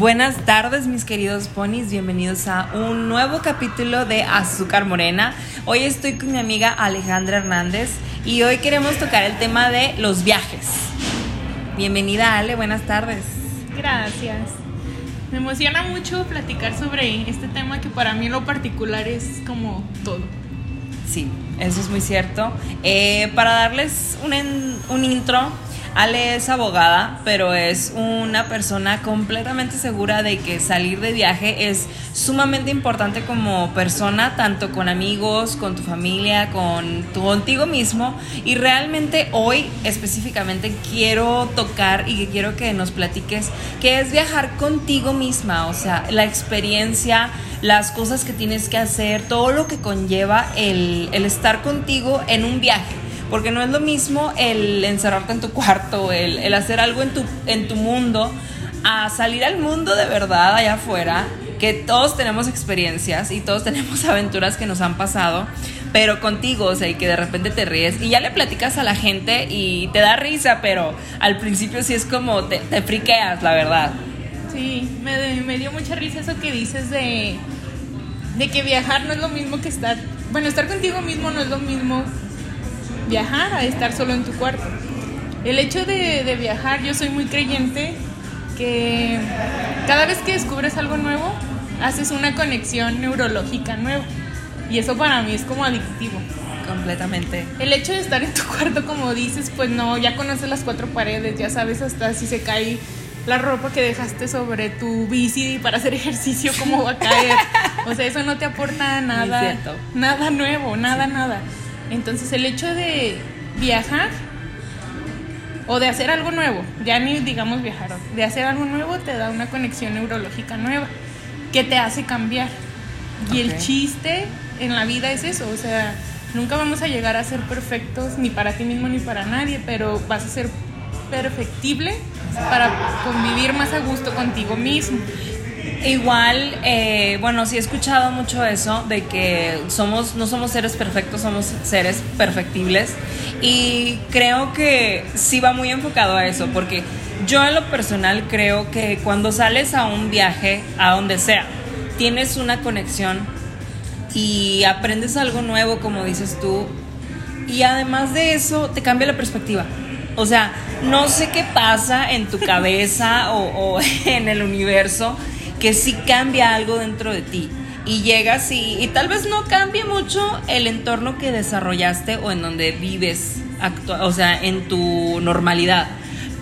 Buenas tardes mis queridos ponis, bienvenidos a un nuevo capítulo de Azúcar Morena. Hoy estoy con mi amiga Alejandra Hernández y hoy queremos tocar el tema de los viajes. Bienvenida Ale, buenas tardes. Gracias. Me emociona mucho platicar sobre este tema que para mí en lo particular es como todo. Sí, eso es muy cierto. Eh, para darles un, un intro, Ale es abogada, pero es una persona completamente segura de que salir de viaje es sumamente importante como persona, tanto con amigos, con tu familia, con tu, contigo mismo. Y realmente hoy específicamente quiero tocar y quiero que nos platiques qué es viajar contigo misma, o sea, la experiencia, las cosas que tienes que hacer, todo lo que conlleva el, el estar contigo en un viaje porque no es lo mismo el encerrarte en tu cuarto, el, hacer algo en tu, en tu mundo, a salir al mundo de verdad allá afuera, que todos tenemos experiencias y todos tenemos aventuras que nos han pasado, pero contigo, o sea, y que de repente te ríes y ya le platicas a la gente y te da risa, pero al principio sí es como te, te friqueas, la verdad. Sí, me, me dio mucha risa eso que dices de, de que viajar no es lo mismo que estar, bueno, estar contigo mismo no es lo mismo viajar a estar solo en tu cuarto. El hecho de, viajar, yo soy muy creyente que cada vez que descubres algo nuevo, haces una conexión neurológica nueva. Y eso para mí es como adictivo. Completamente. El hecho de estar en tu cuarto, como dices, pues no, ya conoces las cuatro paredes, ya sabes hasta si se cae la ropa que dejaste sobre tu bici para hacer ejercicio, cómo va a caer. O sea, eso no te aporta nada, nada nuevo, nada, nada. Entonces el hecho de viajar o de hacer algo nuevo, ya ni digamos viajar, de hacer algo nuevo te da una conexión neurológica nueva que te hace cambiar. Y el chiste en la vida es eso, o sea, nunca vamos a llegar a ser perfectos ni para ti mismo ni para nadie, pero vas a ser perfectible para convivir más a gusto contigo mismo. Igual, eh, bueno, sí he escuchado mucho eso de que somos, no somos seres perfectos, somos seres perfectibles. Y creo que sí va muy enfocado a eso, porque yo en lo personal creo que cuando sales a un viaje, a donde sea, tienes una conexión y aprendes algo nuevo, como dices tú, y además de eso te cambia la perspectiva. O sea, no sé qué pasa en tu cabeza o, o en el universo que sí cambia algo dentro de ti. Y llegas y, y tal vez no cambie mucho el entorno que desarrollaste o en donde vives, o sea, en tu normalidad.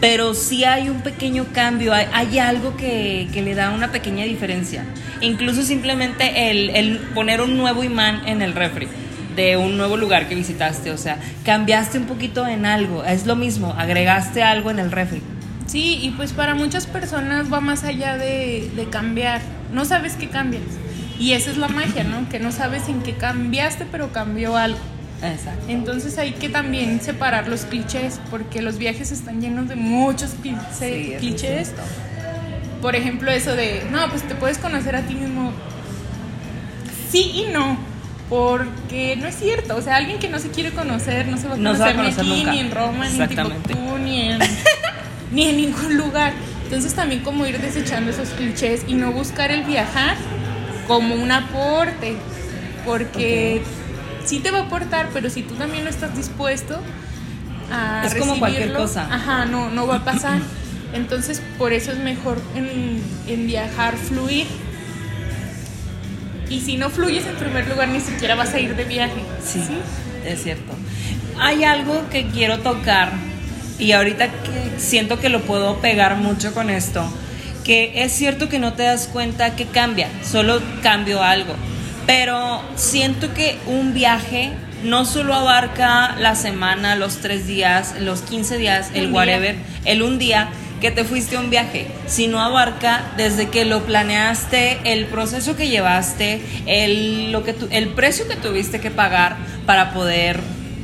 Pero sí hay un pequeño cambio, hay, algo que, que, le da una pequeña diferencia. Incluso simplemente el, el poner un nuevo imán en el refri de un nuevo lugar que visitaste, o sea, cambiaste un poquito en algo, es lo mismo, agregaste algo en el refri Sí, y pues para muchas personas va más allá de, cambiar. No sabes qué cambias. Y esa es la magia, ¿no? Que no sabes en qué cambiaste, pero cambió algo. Exacto. Entonces hay que también separar los clichés, porque los viajes están llenos de muchos clichés. Por ejemplo, eso de, no, pues te puedes conocer a ti mismo. Sí y no, porque no es cierto. O sea, alguien que no se quiere conocer no se va a conocer, ni aquí, ni en Roma, ni en Timbuktu, ni en ni en ningún lugar. Entonces también como ir desechando esos clichés y no buscar el viajar como un aporte, porque sí te va a aportar, pero si tú también no estás dispuesto a es como cualquier cosa. Ajá, no, no va a pasar. Entonces por eso es mejor en, viajar, fluir. Y si no fluyes en primer lugar, ni siquiera vas a ir de viaje. sí, es cierto. Hay algo que quiero tocar y ahorita que siento que lo puedo pegar mucho con esto, que es cierto que no te das cuenta que cambia, solo cambio algo, pero siento que un viaje no solo abarca la semana, los tres días, los 15 días, el whatever, el un día que te fuiste a un viaje, sino abarca desde que lo planeaste, el proceso que llevaste, el, lo que el precio que tuviste que pagar para poder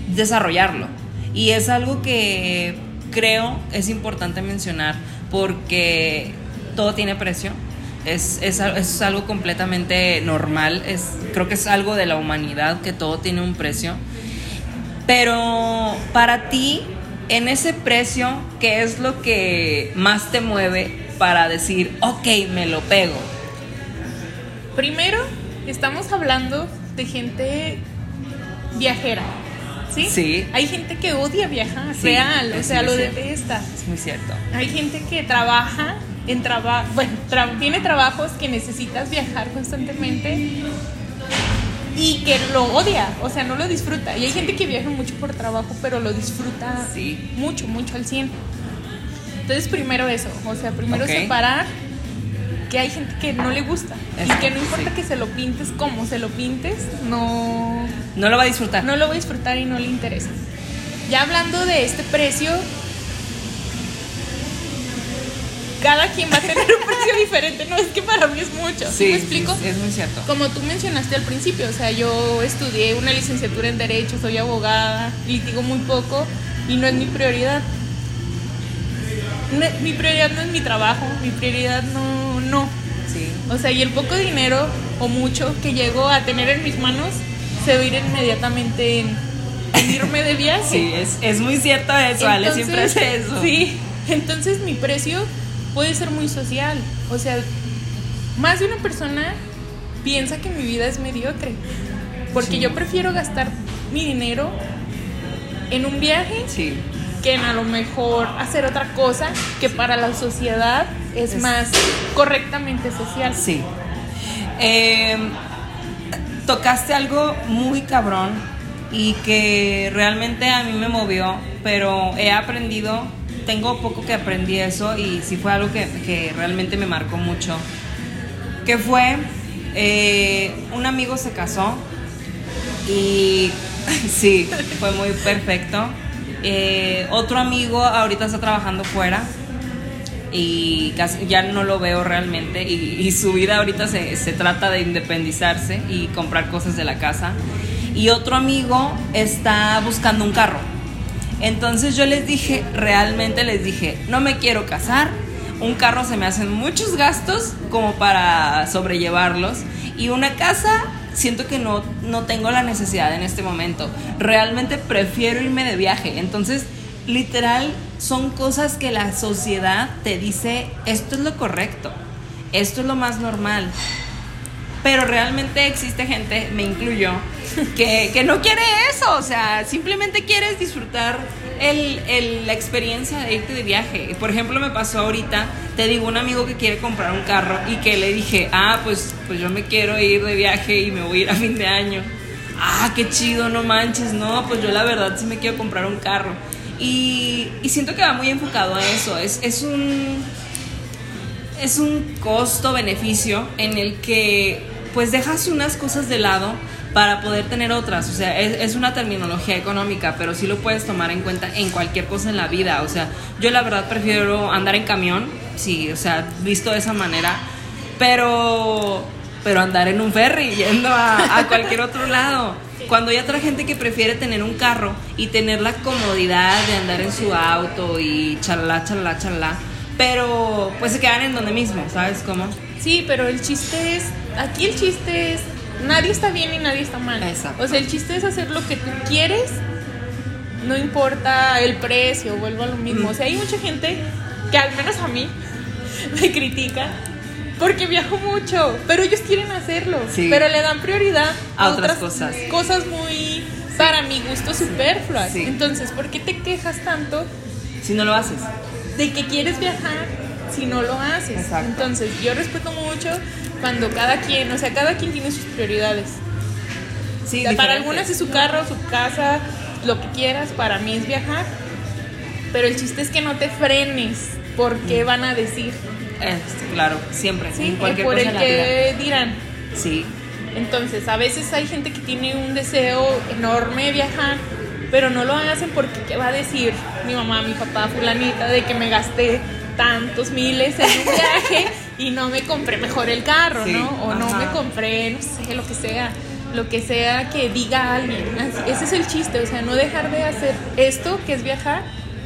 desarrollarlo. Y es algo que creo es importante mencionar porque todo tiene precio. Es, es, es, algo completamente normal, es, creo que es algo de la humanidad que todo tiene un precio. Pero para ti, en ese precio, ¿qué es lo que más te mueve para decir, ok, me lo pego? Primero, estamos hablando de gente viajera. ¿Sí? Sí. Hay gente que odia viajar, real, o sea, lo detesta. Es muy cierto. Hay gente que trabaja en trabajo, bueno, tiene trabajos que necesitas viajar constantemente y que lo odia, o sea, no lo disfruta. Y hay gente que viaja mucho por trabajo, pero lo disfruta mucho, mucho al 100. Entonces, primero eso, o sea, primero separar que hay gente que no le gusta y que no importa que se lo pintes como se lo pintes, no no lo va a disfrutar. No lo va a disfrutar y no le interesa. Ya hablando de este precio, cada quien va a tener un precio diferente. No, es que para mí es mucho. Sí, ¿Me explico? es muy cierto. Como tú mencionaste al principio, o sea, yo estudié una licenciatura en Derecho, soy abogada, litigo muy poco y no es mi prioridad. mi prioridad no es mi trabajo, mi prioridad no, no. O sea, y el poco dinero o mucho que llego a tener en mis manos se va a ir inmediatamente en, irme de viaje. Sí, es, es muy cierto eso, Ale, siempre es eso. Sí, entonces mi precio puede ser muy social. O sea, más de una persona piensa que mi vida es mediocre. Porque yo prefiero gastar mi dinero en un viaje que en a lo mejor hacer otra cosa que para la sociedad es, más correctamente social. Sí. Em, tocaste algo muy cabrón y que realmente a mí me movió, pero he aprendido tengo poco que aprendí eso y sí fue algo que, realmente me marcó mucho. Que fue, eh, un amigo se casó y sí, fue muy perfecto. Eh, otro amigo ahorita está trabajando fuera y ya no lo veo realmente y, su vida ahorita se, se, trata de independizarse y comprar cosas de la casa. Y otro amigo está buscando un carro entonces yo les dije, realmente les dije, no me quiero casar, un carro se me hacen muchos gastos como para sobrellevarlos y una casa siento que no, no tengo la necesidad en este momento. Realmente prefiero irme de viaje. Entonces, literal, son cosas que la sociedad te dice, esto es lo correcto, esto es lo más normal. Pero realmente existe gente, me incluyo, que, no quiere eso, o sea, simplemente quieres disfrutar el, la experiencia de irte de viaje. Por ejemplo, me pasó ahorita, te digo, un amigo que quiere comprar un carro y que le dije, ah, pues, pues yo me quiero ir de viaje y me voy a ir a fin de año. Ah, qué chido, no manches, no, pues yo la verdad sí me quiero comprar un carro. Y, siento que va muy enfocado a eso, es, es un... Es un costo-beneficio en el que pues dejas unas cosas de lado para poder tener otras. O sea, es, una terminología económica, pero sí lo puedes tomar en cuenta en cualquier cosa en la vida. O sea, yo la verdad prefiero andar en camión, sí, o sea, visto de esa manera, pero, pero andar en un ferry yendo a, cualquier otro lado. Cuando hay otra gente que prefiere tener un carro y tener la comodidad de andar en su auto y charla, charla, charla, pero pues se quedan en donde mismo, ¿sabes cómo? Sí, pero el chiste es, aquí el chiste es nadie está bien y nadie está mal. O sea, el chiste es hacer lo que tú quieres, no importa el precio, vuelvo a lo mismo. O sea, hay mucha gente que al menos a mí me critica porque viajo mucho, pero ellos quieren hacerlo, pero le dan prioridad a, otras, cosas. Cosas muy, para mi gusto, superfluas. Entonces, ¿por qué te quejas tanto? Si no lo haces. De que quieres viajar si no lo haces. Entonces, yo respeto mucho cuando cada quien, o sea, cada quien tiene sus prioridades. Sí, para algunas es su carro, su casa, lo que quieras, para mí es viajar. Pero el chiste es que no te frenes porque mm. van a decir. Claro, siempre. Sí, por el que dirán. Sí. Entonces, a veces hay gente que tiene un deseo enorme de viajar, pero no lo hacen porque ¿qué va a decir mi mamá, mi papá, fulanita, de que me gasté tantos miles en un viaje y no me compré mejor el carro, ¿no? O no me compré, no sé, lo que sea, lo que sea que diga alguien. Ese es el chiste, o sea, no dejar de hacer esto que es viajar.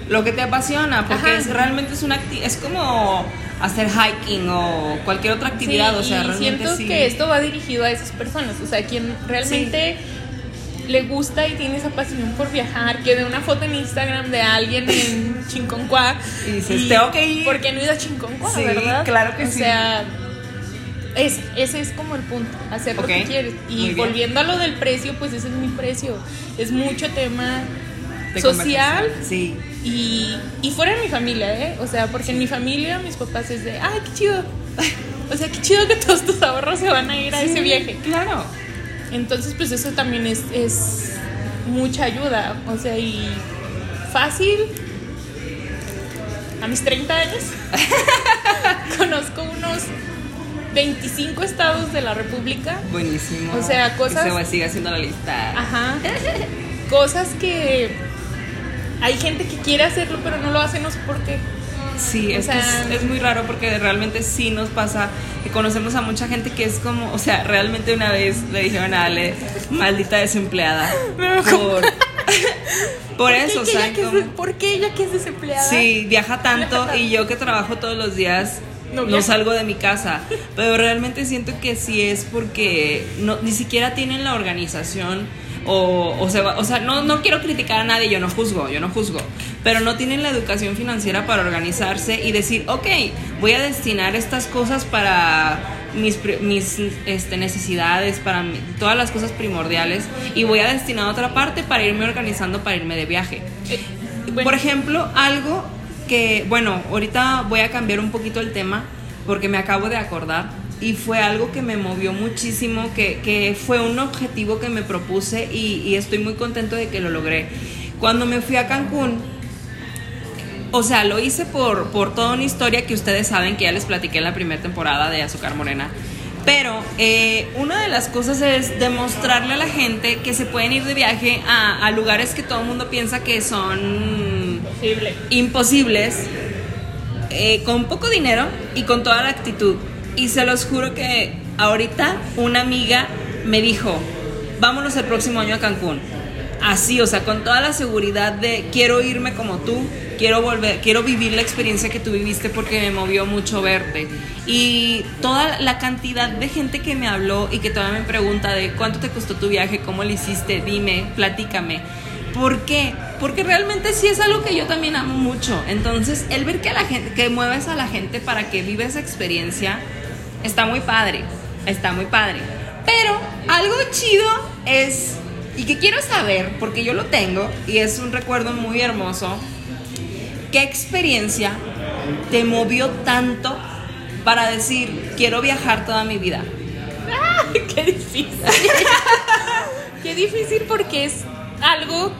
Lo que te apasiona, porque es, realmente es una es como hacer hiking o cualquier otra actividad, o sea, y siento que esto va dirigido a esas personas, o sea, quien realmente le gusta y tiene esa pasión por viajar, que ve una foto en Instagram de alguien en Chinconcuá y dices, tengo que ir. ¿Por qué no ido a Chinconcuá, verdad? claro que sí. O sea, ese, ese es como el punto, hacer lo que quieres. Y volviendo a lo del precio, pues ese es mi precio. Es mucho tema social. Sí. Y, y fuera de mi familia, ¿eh? O sea, porque en mi familia mis papás es de, ay, qué chido. O sea, qué chido que todos tus ahorros se van a ir a ese viaje. Claro. Entonces, pues eso también es, es mucha ayuda. O sea, y fácil. A mis 30 años conozco unos 25 estados de la República. Buenísimo. O sea, cosas. se sigue haciendo la lista. Ajá. cosas que hay gente que quiere hacerlo, pero no lo hace, no sé por qué. Sí, es, es, muy raro porque realmente sí nos pasa que conocemos a mucha gente que es como, o sea, realmente una vez le dijeron a Ale, maldita desempleada. por, por eso, o sea, ¿por qué ella que es desempleada? Sí, viaja tanto y yo que trabajo todos los días no, salgo de mi casa. Pero realmente siento que sí es porque no, ni siquiera tienen la organización o, o, se o sea, no, no quiero criticar a nadie, yo no juzgo, yo no juzgo, pero no tienen la educación financiera para organizarse y decir, ok, voy a destinar estas cosas para mis, mis este, necesidades, para todas las cosas primordiales y voy a destinar otra parte para irme organizando para irme de viaje. Eh, Por ejemplo, algo que, bueno, ahorita voy a cambiar un poquito el tema porque me acabo de acordar y fue algo que me movió muchísimo, que, que fue un objetivo que me propuse y, y, estoy muy contento de que lo logré. Cuando me fui a Cancún, o sea, lo hice por, por toda una historia que ustedes saben que ya les platiqué en la primera temporada de Azúcar Morena. Pero eh, una de las cosas es demostrarle a la gente que se pueden ir de viaje a, a lugares que todo el mundo piensa que son imposibles, eh, con poco dinero y con toda la actitud. Y se los juro que ahorita una amiga me dijo, vámonos el próximo año a Cancún. Así, o sea, con toda la seguridad de quiero irme como tú, quiero volver, quiero vivir la experiencia que tú viviste porque me movió mucho verte. Y toda la cantidad de gente que me habló y que todavía me pregunta de cuánto te costó tu viaje, cómo lo hiciste, dime, platícame. ¿Por qué? Porque realmente sí es algo que yo también amo mucho. Entonces, el ver que la gente, que mueves a la gente para que viva esa experiencia, está muy padre. Está muy padre. Pero algo chido es, y que quiero saber, porque yo lo tengo, y es un recuerdo muy hermoso, ¿qué experiencia te movió tanto para decir, quiero viajar toda mi vida? ¡Qué difícil! ¡Qué difícil porque es algo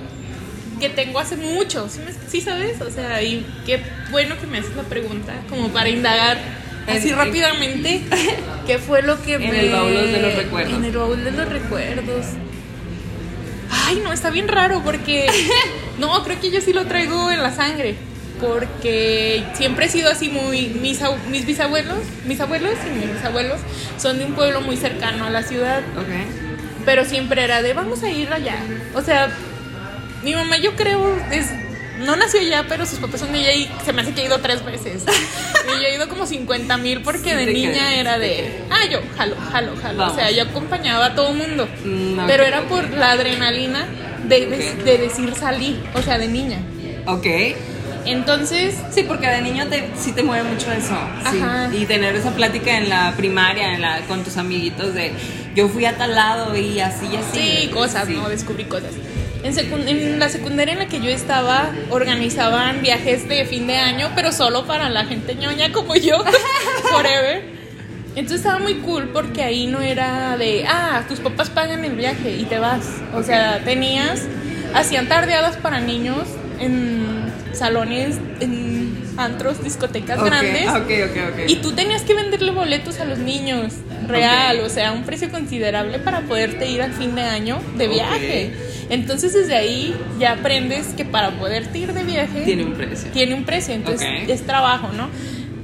que tengo hace mucho, ¿sí, sabes? O sea, y qué bueno que me haces la pregunta, como para indagar así rápidamente qué fue lo que en me... el baúl de los recuerdos. En el baúl de los recuerdos. Ay, no, está bien raro porque... No, creo que yo sí lo traigo en la sangre. Porque siempre he sido así muy... Mis, mis bisabuelos, mis abuelos y mis bisabuelos son de un pueblo muy cercano a la ciudad. Ok. Pero siempre era de, vamos a ir allá. O sea, mi mamá yo creo es no nació allá, pero sus papás son de allá y se me hace que he ido tres veces. y yo he ido como 50 mil porque de niña era de, ah, yo, jalo, jalo, jalo. O sea, yo acompañaba a todo mundo. Mm, pero era por la adrenalina de, de, decir salí, o sea, de niña. Ok. Entonces. Sí, porque de niño te, sí te mueve mucho eso. Ajá. Y tener esa plática en la primaria, en la, con tus amiguitos de yo fui a tal lado y así y así. Sí, cosas, ¿no? Descubrí cosas. En, la secundaria en la que yo estaba, organizaban viajes de fin de año, pero solo para la gente ñoña como yo, forever. Entonces estaba muy cool porque ahí no era de, ah, tus papás pagan el viaje y te vas. O sea, tenías, hacían tardeadas para niños en salones, en antros, discotecas grandes. y tú tenías que venderle boletos a los niños, real, o sea, un precio considerable para poderte ir al fin de año de viaje. Entonces desde ahí ya aprendes que para poderte ir de viaje tiene un precio. Tiene un precio, entonces es trabajo, ¿no?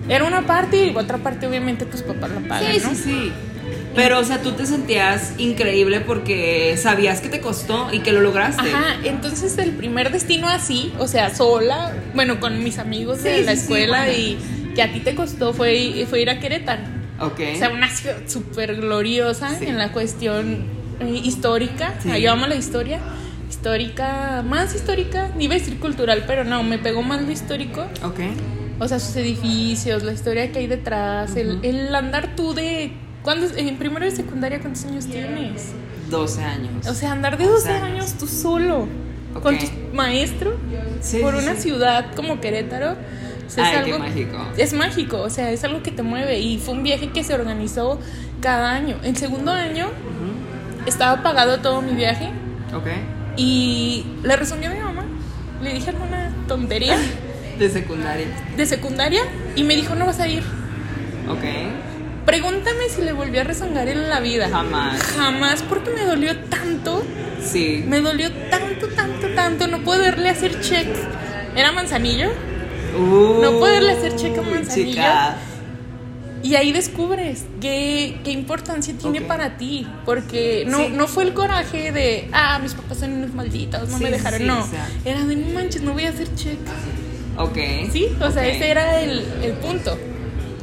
Era una parte y otra parte obviamente tus papás la pagan, sí, Sí, sí, Pero, o sea, tú te sentías increíble porque sabías que te costó y que lo lograste. Ajá, entonces el primer destino así, o sea, sola, bueno, con mis amigos de la escuela y que a ti te costó fue, fue ir a Querétaro. Ok. O sea, una ciudad súper gloriosa en la cuestión eh, histórica, sí. yo amo la historia, histórica, más histórica, ni iba a decir cultural, pero no, me pegó más lo histórico. Ok. O sea, sus edificios, la historia que hay detrás, el, el, andar tú de... ¿cuándo, en primero de secundaria, ¿cuántos años tienes? 12 años. O sea, andar de 12 años. tú solo, con tu maestro, por una ciudad como Querétaro. es algo, mágico. Es mágico, o sea, es algo que te mueve. Y fue un viaje que se organizó cada año. En segundo año estaba pagado todo mi viaje. Ok. Y le resumí a mi mamá. Le dije alguna tontería. de secundaria. De secundaria. Y me dijo, no vas a ir. Ok. Pregúntame si le volvió a rezongar en la vida. Jamás. Jamás, porque me dolió tanto. Sí. Me dolió tanto, tanto, tanto. No poderle hacer check. ¿Era manzanillo? Uh, no poderle hacer check a manzanillo. Chica. Y ahí descubres qué, qué importancia tiene para ti. Porque no, no fue el coraje de, ah, mis papás son unos malditos, no me dejaron. no, era de, no manches, no voy a hacer check. Ok. Sí, o sea, ese era el, el punto.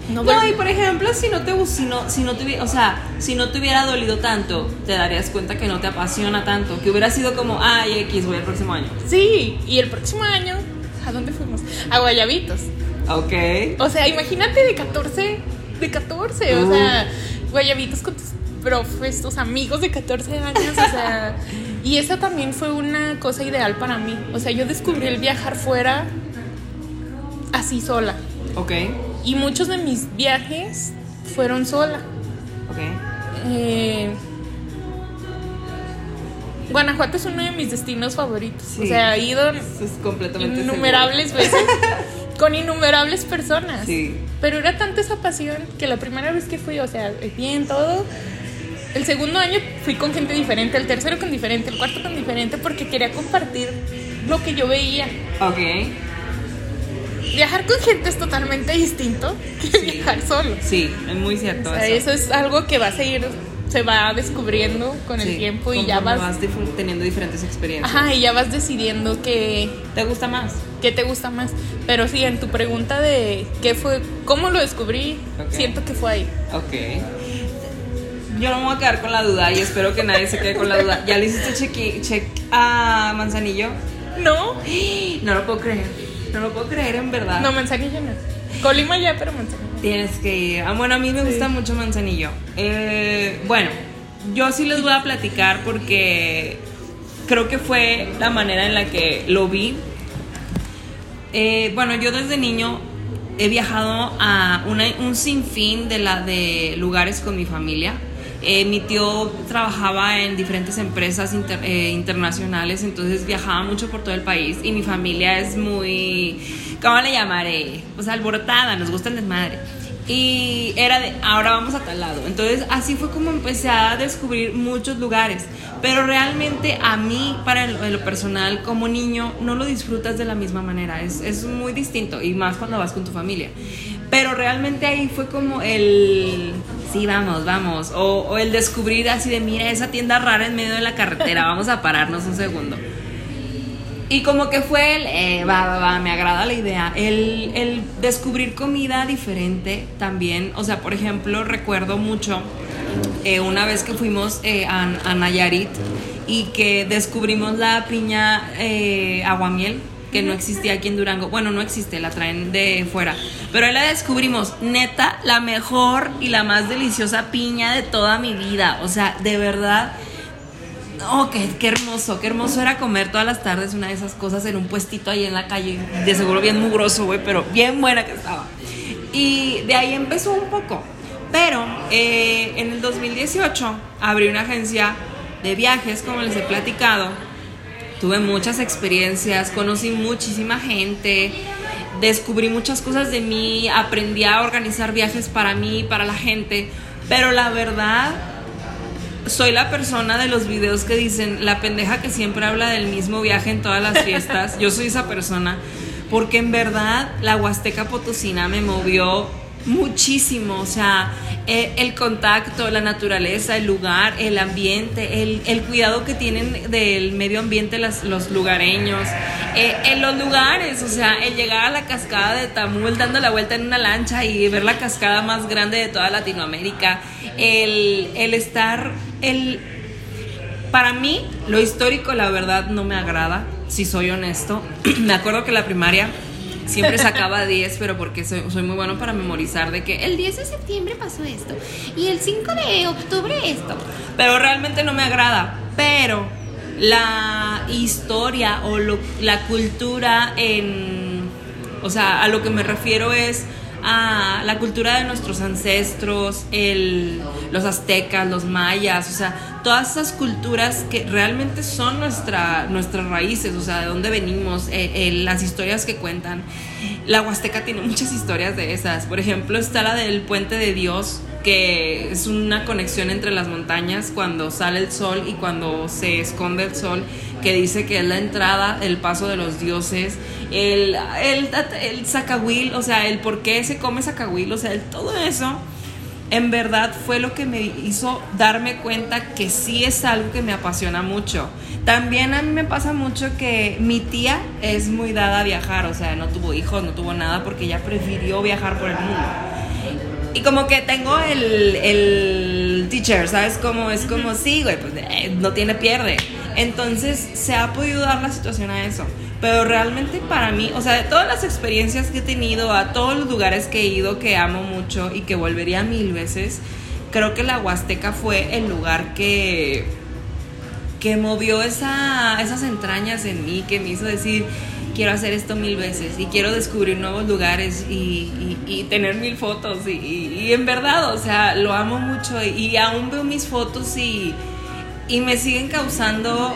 No, y por ejemplo, si no te si no, si no te, o sea, si no te hubiera dolido tanto, te darías cuenta que no te apasiona tanto, que hubiera sido como, ay, X, voy el próximo año. Sí, y el próximo año, ¿a dónde fuimos? A Guayabitos. Ok. O sea, imagínate de 14, de 14, o sea, Guayabitos con tus profes, tus amigos de 14 años, o sea, y esa también fue una cosa ideal para mí. O sea, yo descubrí el viajar fuera así sola. Ok. Y muchos de mis viajes fueron sola. Ok. Eh, Guanajuato es uno de mis destinos favoritos. O sea, he ido completamente innumerables veces con innumerables personas. Sí. Pero era tanta esa pasión que la primera vez que fui, o sea, bien todo. El segundo año fui con gente diferente, el tercero con diferente, el cuarto con diferente, porque quería compartir lo que yo veía. Ok viajar con gente es totalmente distinto que viajar solo. Sí, es muy cierto. eso. es algo que va a seguir, se va descubriendo con el tiempo y ya vas, vas teniendo diferentes experiencias. Ajá, y ya vas decidiendo que te gusta más. ¿Qué te gusta más? Pero sí, en tu pregunta de qué fue, cómo lo descubrí, siento que fue ahí. Ok. Yo no me voy a quedar con la duda y espero que nadie se quede con la duda. ¿Ya le hiciste check, check a Manzanillo? No. No lo puedo creer. No lo puedo creer, en verdad. No, Manzanillo no. Colima ya, pero Manzanillo. Tienes que ir. Ah, bueno, a mí me gusta mucho Manzanillo. Eh, bueno, yo sí les voy a platicar porque creo que fue la manera en la que lo vi. Eh, bueno, yo desde niño he viajado a un sinfín de, la, de lugares con mi familia. Eh, mi tío trabajaba en diferentes empresas eh, internacionales, entonces viajaba mucho por todo el país y mi familia es muy, ¿cómo le llamaré? Pues alborotada, nos gusta el desmadre. Y era de, ahora vamos a tal lado. Entonces así fue como empecé a descubrir muchos lugares. Pero realmente a mí, para lo, personal, como niño, no lo disfrutas de la misma manera. Es, es muy distinto y más cuando vas con tu familia. Pero realmente ahí fue como el, sí, vamos, vamos. O, el descubrir así de, mira, esa tienda rara en medio de la carretera, vamos a pararnos un segundo. Y como que fue el, eh, va, va, va, me agrada la idea. El, el, descubrir comida diferente también. O sea, por ejemplo, recuerdo mucho eh, una vez que fuimos eh, a, a, Nayarit y que descubrimos la piña aguamiel que no existía aquí en Durango. Bueno, no existe, la traen de fuera. Pero ahí la descubrimos, neta, la mejor y la más deliciosa piña de toda mi vida. O sea, de verdad. Oh, qué, qué hermoso, qué hermoso era comer todas las tardes una de esas cosas en un puestito ahí en la calle. De seguro bien mugroso, güey, pero bien buena que estaba. Y de ahí empezó un poco. Pero eh, en el 2018 abrí una agencia de viajes, como les he platicado tuve muchas experiencias, conocí muchísima gente, descubrí muchas cosas de mí, aprendí a organizar viajes para mí, para la gente, pero la verdad soy la persona de los videos que dicen la pendeja que siempre habla del mismo viaje en todas las fiestas. Yo soy esa persona porque en verdad la Huasteca Potosina me movió muchísimo, o sea, eh, el contacto, la naturaleza, el lugar, el ambiente, el, cuidado que tienen del medio ambiente los lugareños, eh, en los lugares, o sea, el llegar a la cascada de Tamul dando la vuelta en una lancha y ver la cascada más grande de toda Latinoamérica, el, el estar, el para mí, lo histórico, la verdad, no me agrada, si soy honesto. me acuerdo que la primaria siempre sacaba 10, pero porque soy, muy bueno para memorizar de que el 10 de septiembre pasó esto y el 5 de octubre esto. Pero realmente no me agrada. Pero la historia o la cultura en... O sea, a lo que me refiero es a la cultura de nuestros ancestros, el, los aztecas, los mayas, o sea, todas esas culturas que realmente son nuestra, nuestras raíces, o sea, de dónde venimos, eh, las historias que cuentan. La Huasteca tiene muchas historias de esas. Por ejemplo, está la del Puente de Dios, que es una conexión entre las montañas cuando sale el sol y cuando se esconde el sol, que dice que es la entrada, el paso de los dioses, el, el, el zacahuil, o sea, el por qué se come zacahuil, o sea, el, todo eso en verdad fue lo que me hizo darme cuenta que sí es algo que me apasiona mucho. También a mí me pasa mucho que mi tía es muy dada a viajar, o sea, no tuvo hijos, no tuvo nada porque ella prefirió viajar por el mundo. Y como que tengo el, el teacher, ¿sabes? Como es como, sí, güey, pues eh, no tiene pierde. Entonces se ha podido dar la situación a eso. Pero realmente para mí, o sea, de todas las experiencias que he tenido, a todos los lugares que he ido, que amo mucho y que volvería mil veces, creo que la Huasteca fue el lugar que, que movió esa, esas entrañas en mí, que me hizo decir, quiero hacer esto mil veces y quiero descubrir nuevos lugares y, y, tener mil fotos. Y, y, en verdad, o sea, lo amo mucho y aún veo mis fotos y, y me siguen causando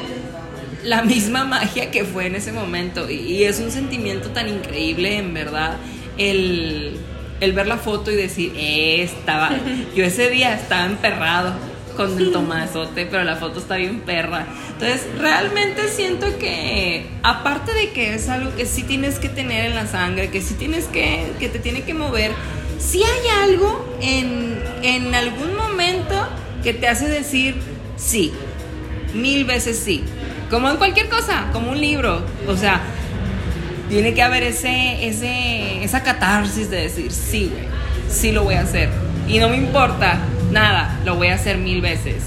la misma magia que fue en ese momento. Y, es un sentimiento tan increíble, en verdad, el, ver la foto y decir, eh, estaba, yo ese día estaba emperrado con el tomazote, pero la foto está bien perra. Entonces, realmente siento que, aparte de que es algo que sí tienes que tener en la sangre, que sí tienes que, que te tiene que mover, si hay algo en, en algún momento que te hace decir sí, mil veces sí. Como en cualquier cosa, como un libro. O sea, tiene que haber ese, ese, esa catarsis de decir, sí, güey, sí lo voy a hacer. Y no me importa nada, lo voy a hacer mil veces.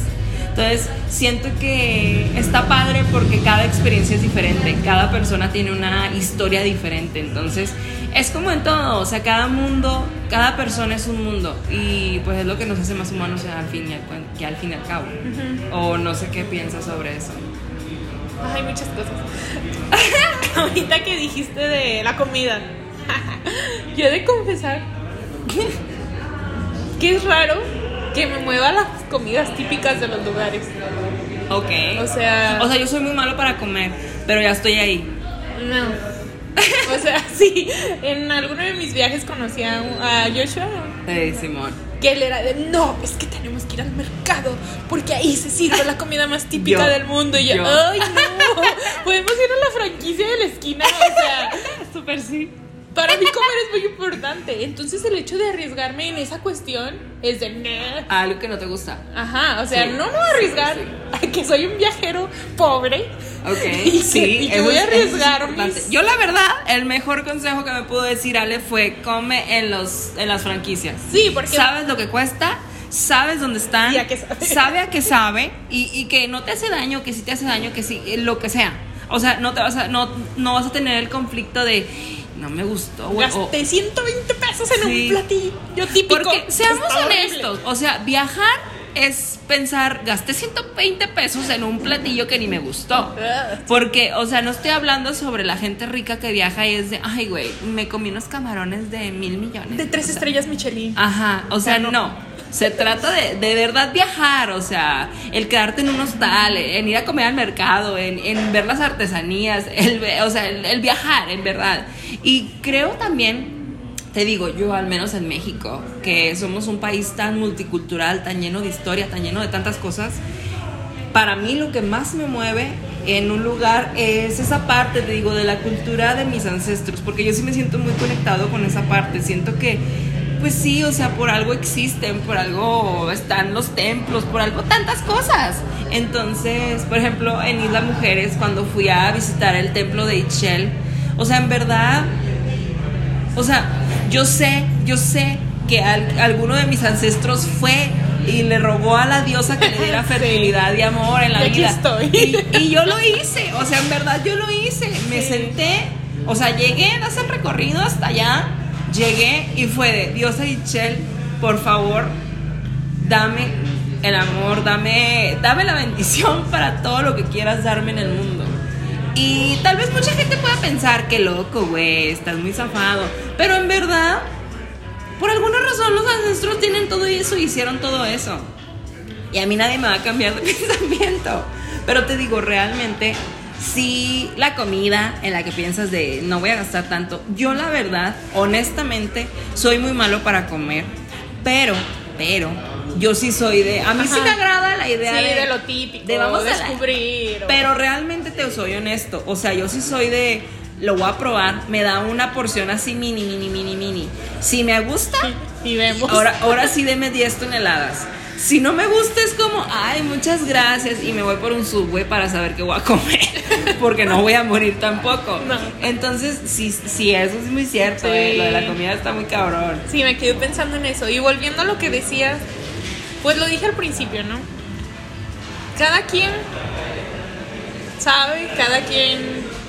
Entonces, siento que está padre porque cada experiencia es diferente, cada persona tiene una historia diferente. Entonces, es como en todo, o sea, cada mundo, cada persona es un mundo y pues es lo que nos hace más humanos al fin y al, que al fin y al cabo. O no sé qué piensas sobre eso. Hay muchas cosas. Ahorita que dijiste de la comida, yo he de confesar que es raro que me mueva las comidas típicas de los lugares. Ok. O sea. O sea, yo soy muy malo para comer, pero ya estoy ahí. No. O sea, sí. En alguno de mis viajes conocí a, Joshua. Sí, Simón. Que él era de, no, es que tenemos que ir al mercado porque ahí se sirve la comida más típica del mundo. Y yo, ay, no, podemos ir a la franquicia de la esquina. O sea, súper sí para mí comer es muy importante. Entonces el hecho de arriesgarme en esa cuestión es de... Nah. Algo que no te gusta. Ajá, o sea, no me voy a arriesgar a que soy un viajero pobre. Ok, y sí. Que, voy a arriesgarme. Yo la verdad, el mejor consejo que me pudo decir Ale fue come en, los, en las franquicias. Sí, porque... ¿Sabes lo que cuesta? sabes dónde están, a sabe. sabe a qué sabe y, y, que no te hace daño, que sí te hace daño, que sí, lo que sea. O sea, no te vas a, no, no vas a tener el conflicto de no me gustó, güey. Gasté 120 pesos en un platillo típico. Porque seamos honestos, o sea, viajar es pensar, gasté 120 pesos en un platillo que ni me gustó. Ah. Porque, o sea, no estoy hablando sobre la gente rica que viaja y es de, ay, güey, me comí unos camarones de mil millones. De tres estrellas Michelin. Ajá, o sea, no. Se trata de, de verdad viajar, o sea, el quedarte en un hostal, en ir a comer al mercado, en, en ver las artesanías, el, o sea, el, viajar, en verdad. Y creo también te digo, yo al menos en México, que somos un país tan multicultural, tan lleno de historia, tan lleno de tantas cosas, para mí lo que más me mueve en un lugar es esa parte, te digo, de la cultura de mis ancestros, porque yo sí me siento muy conectado con esa parte, siento que pues sí, o sea, por algo existen, por algo están los templos, por algo tantas cosas. Entonces, por ejemplo, en Isla Mujeres, cuando fui a visitar el templo de Ichel, o sea, en verdad, o sea, yo sé, yo sé que alguno de mis ancestros fue y le rogó a la diosa que le diera fertilidad y amor en la vida. Estoy. Y, yo lo hice, o sea, en verdad yo lo hice. Me senté, o sea, llegué, das el recorrido hasta allá, llegué y fue de diosa Ichel, por favor, dame el amor, dame, dame la bendición para todo lo que quieras darme en el mundo. Y tal vez mucha gente pueda pensar que loco, güey, estás muy zafado. Pero en verdad, por alguna razón los ancestros tienen todo eso y hicieron todo eso. Y a mí nadie me va a cambiar de pensamiento. Pero te digo, realmente, si la comida en la que piensas de no voy a gastar tanto, yo la verdad, honestamente, soy muy malo para comer. Pero, pero, yo sí soy de. A mí sí me agrada la idea de, lo típico, de vamos a descubrir. Pero realmente te soy honesto. O sea, yo sí soy de. Lo voy a probar, me da una porción así mini, mini, mini, mini. Si me gusta, y vemos. Ahora, ahora sí deme 10 toneladas. Si no me gusta es como, ay, muchas gracias y me voy por un subway para saber qué voy a comer, porque no voy a morir tampoco. Entonces, sí, sí, eso es muy cierto, eh, lo de la comida está muy cabrón. Sí, me quedé pensando en eso. Y volviendo a lo que decías pues lo dije al principio, ¿no? Cada quien sabe, cada quien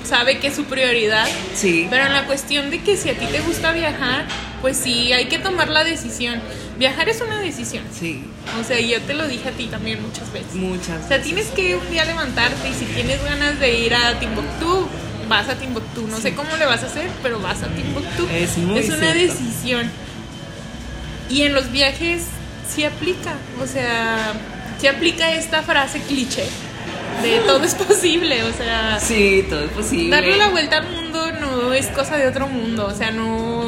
sabe que es su prioridad. Sí. Pero en la cuestión de que si a ti te gusta viajar, pues sí, hay que tomar la decisión. Viajar es una decisión. Sí. O sea, yo te lo dije a ti también muchas veces. Muchas. O sea, tienes que un día levantarte y si tienes ganas de ir a Timbuktu, vas a Timbuktu. No sé cómo le vas a hacer, pero vas a Timbuktu. Es muy Es una decisión. Y en los viajes sí aplica, o sea, sí aplica esta frase cliché de todo es posible, o sea... Sí, todo es posible. Darle la vuelta al mundo no es cosa de otro mundo, o sea, no...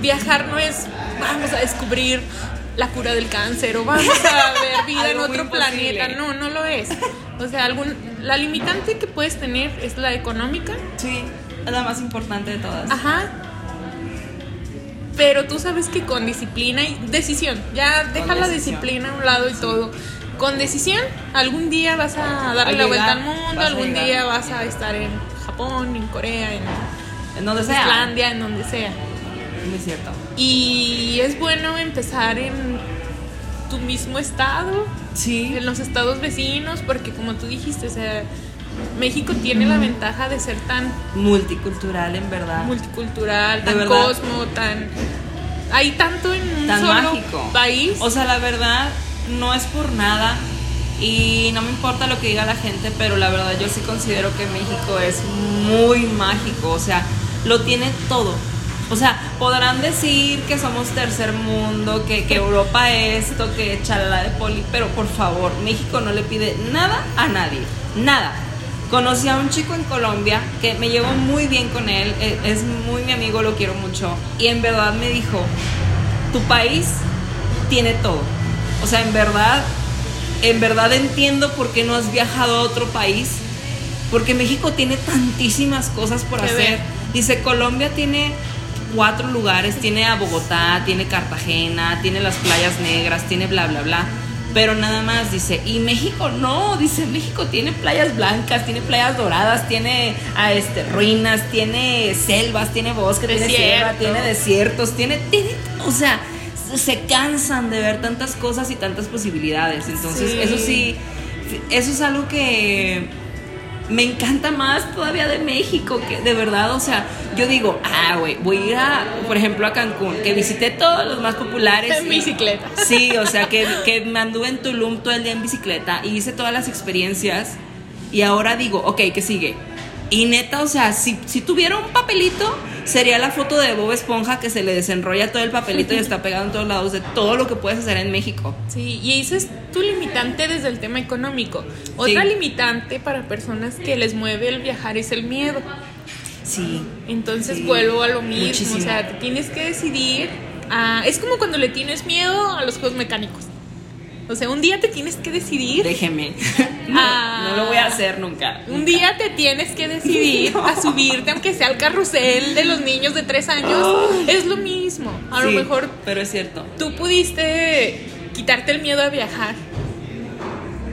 Viajar no es vamos a descubrir la cura del cáncer o vamos a ver vida en otro planeta, no, no lo es. O sea, algún, la limitante que puedes tener es la económica. Sí, es la más importante de todas. Ajá, pero tú sabes que con disciplina y decisión, ya deja la disciplina a un lado y todo. Con decisión, algún día vas a darle la vuelta al mundo, algún día vas a estar en Japón, en Corea, en, en donde sea. Islandia, en donde sea. Muy cierto. Y es bueno empezar en tu mismo estado, sí. en los estados vecinos, porque como tú dijiste, o sea, México tiene la ventaja de ser tan multicultural en verdad. Multicultural, tan cosmo, tan hay tanto en un tan solo mágico. país. O sea, la verdad no es por nada y no me importa lo que diga la gente, pero la verdad yo sí considero que México es muy mágico, o sea, lo tiene todo. O sea, podrán decir que somos tercer mundo, que, que Europa esto, que chalala de poli, pero por favor, México no le pide nada a nadie, nada. Conocí a un chico en Colombia que me llevo muy bien con él, e, es muy mi amigo, lo quiero mucho. Y en verdad me dijo, tu país tiene todo. O sea, en verdad, en verdad entiendo por qué no has viajado a otro país. Porque México tiene tantísimas cosas por hacer. Dice, Colombia tiene cuatro lugares, tiene a Bogotá, tiene Cartagena, tiene las playas negras, tiene bla, bla, bla pero nada más dice, y México no, dice, México tiene playas blancas, tiene playas doradas, tiene a este, ruinas, tiene selvas, tiene bosque, tiene sierra, tiene desiertos, tiene, tiene, o sea, se cansan de ver tantas cosas y tantas posibilidades. Entonces, eso sí, eso es algo que me encanta más todavía de México, que de verdad, o sea, yo digo, ah, güey, voy a ir a, por ejemplo, a Cancún, que visité todos los más populares. En bicicleta. Sí, o sea, que, que me anduve en Tulum todo el día en bicicleta y hice todas las experiencias. Y ahora digo, ok, ¿qué sigue? Y neta, o sea, si, si tuviera un papelito, sería la foto de Bob Esponja que se le desenrolla todo el papelito y está pegado en todos lados de todo lo que puedes hacer en México. Sí, y ese es tu limitante desde el tema económico. Otra limitante para personas que les mueve el viajar es el miedo. Sí. Entonces vuelvo a lo mismo, o sea, te tienes que decidir. es como cuando le tienes miedo a los juegos mecánicos. O sea, un día te tienes que decidir. Déjeme. No, lo voy a hacer nunca. Un día te tienes que decidir a subirte, aunque sea al carrusel de los niños de tres años. Es lo mismo. A lo mejor. Pero es cierto. Tú pudiste quitarte el miedo a viajar.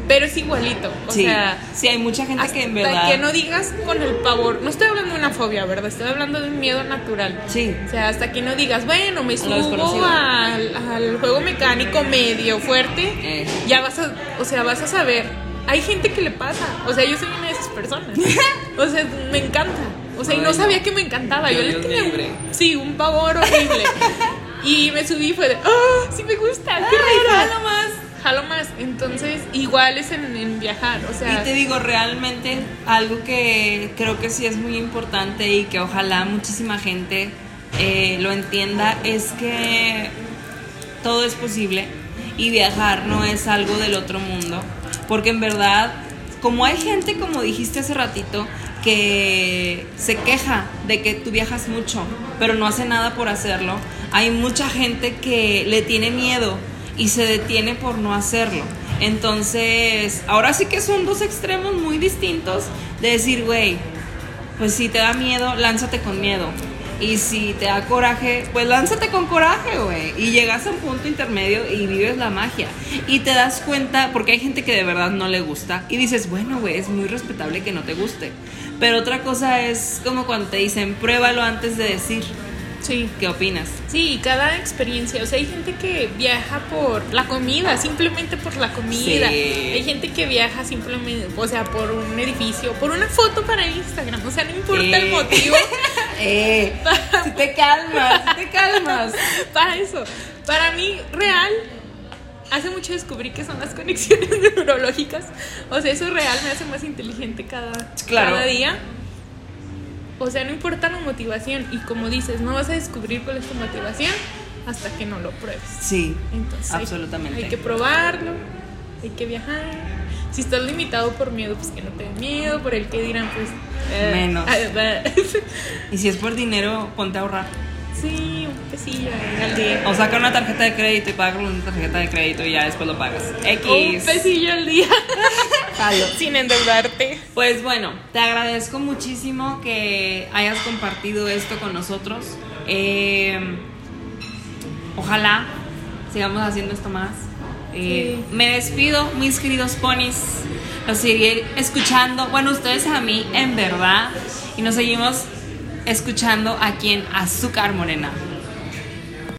Pero es igualito. O sí, sea, sí, hay mucha gente que en verdad. que no digas con el pavor, no estoy hablando de una fobia, ¿verdad? Estoy hablando de un miedo natural. Sí. O sea, hasta que no digas, bueno, me subo al, al, juego mecánico medio fuerte, eh. ya vas a, o sea, vas a saber. Hay gente que le pasa, o sea, yo soy una de esas personas. o sea, me encanta. O sea, y no sabía que me encantaba. Yo, le tenía un, sí, un pavor horrible. y me subí y fue de, ¡oh! Sí me gusta, qué raro. más jalo más. Entonces, igual es en, viajar, o sea... Y te digo, realmente algo que creo que sí es muy importante y que ojalá muchísima gente eh, lo entienda es que todo es posible y viajar no es algo del otro mundo. Porque en verdad, como hay gente, como dijiste hace ratito, que se queja de que tú viajas mucho, pero no hace nada por hacerlo, hay mucha gente que le tiene miedo y se detiene por no hacerlo. Entonces, ahora sí que son dos extremos muy distintos de decir, güey, pues si te da miedo, lánzate con miedo. Y si te da coraje, pues lánzate con coraje, güey. Y llegas a un punto intermedio y vives la magia. Y te das cuenta, porque hay gente que de verdad no le gusta. Y dices, bueno, güey, es muy respetable que no te guste. Pero otra cosa es como cuando te dicen, pruébalo antes de decir. Sí. ¿Qué opinas? Sí, cada experiencia. O sea, hay gente que viaja por la comida, simplemente por la comida. Hay gente que viaja simplemente, o sea, por un edificio, por una foto para Instagram. O sea, no importa el motivo. eh, si te calmas, si te calmas. para eso. Para mí, real, hace mucho descubrí que son las conexiones neurológicas. O sea, eso real me hace más inteligente cada, cada día. O sea, no importa la motivación. Y como dices, no vas a descubrir cuál es tu motivación hasta que no lo pruebes. Sí, Entonces, absolutamente. Hay, que probarlo, hay que viajar. Si estás limitado por miedo, pues que no te dé miedo. Por el que dirán, pues. Eh, Menos. y si es por dinero, ponte a ahorrar. Sí, un pesillo al día. O saca una tarjeta de crédito y paga una tarjeta de crédito y ya después lo pagas. X. Un pesillo al día. Sin endeudarte. Pues bueno, te agradezco muchísimo que hayas compartido esto con nosotros. Eh, ojalá sigamos haciendo esto más. Eh, me despido, mis queridos ponis. Los seguiré escuchando. Bueno, ustedes a mí, en verdad. Y nos seguimos escuchando aquí en Azúcar Morena.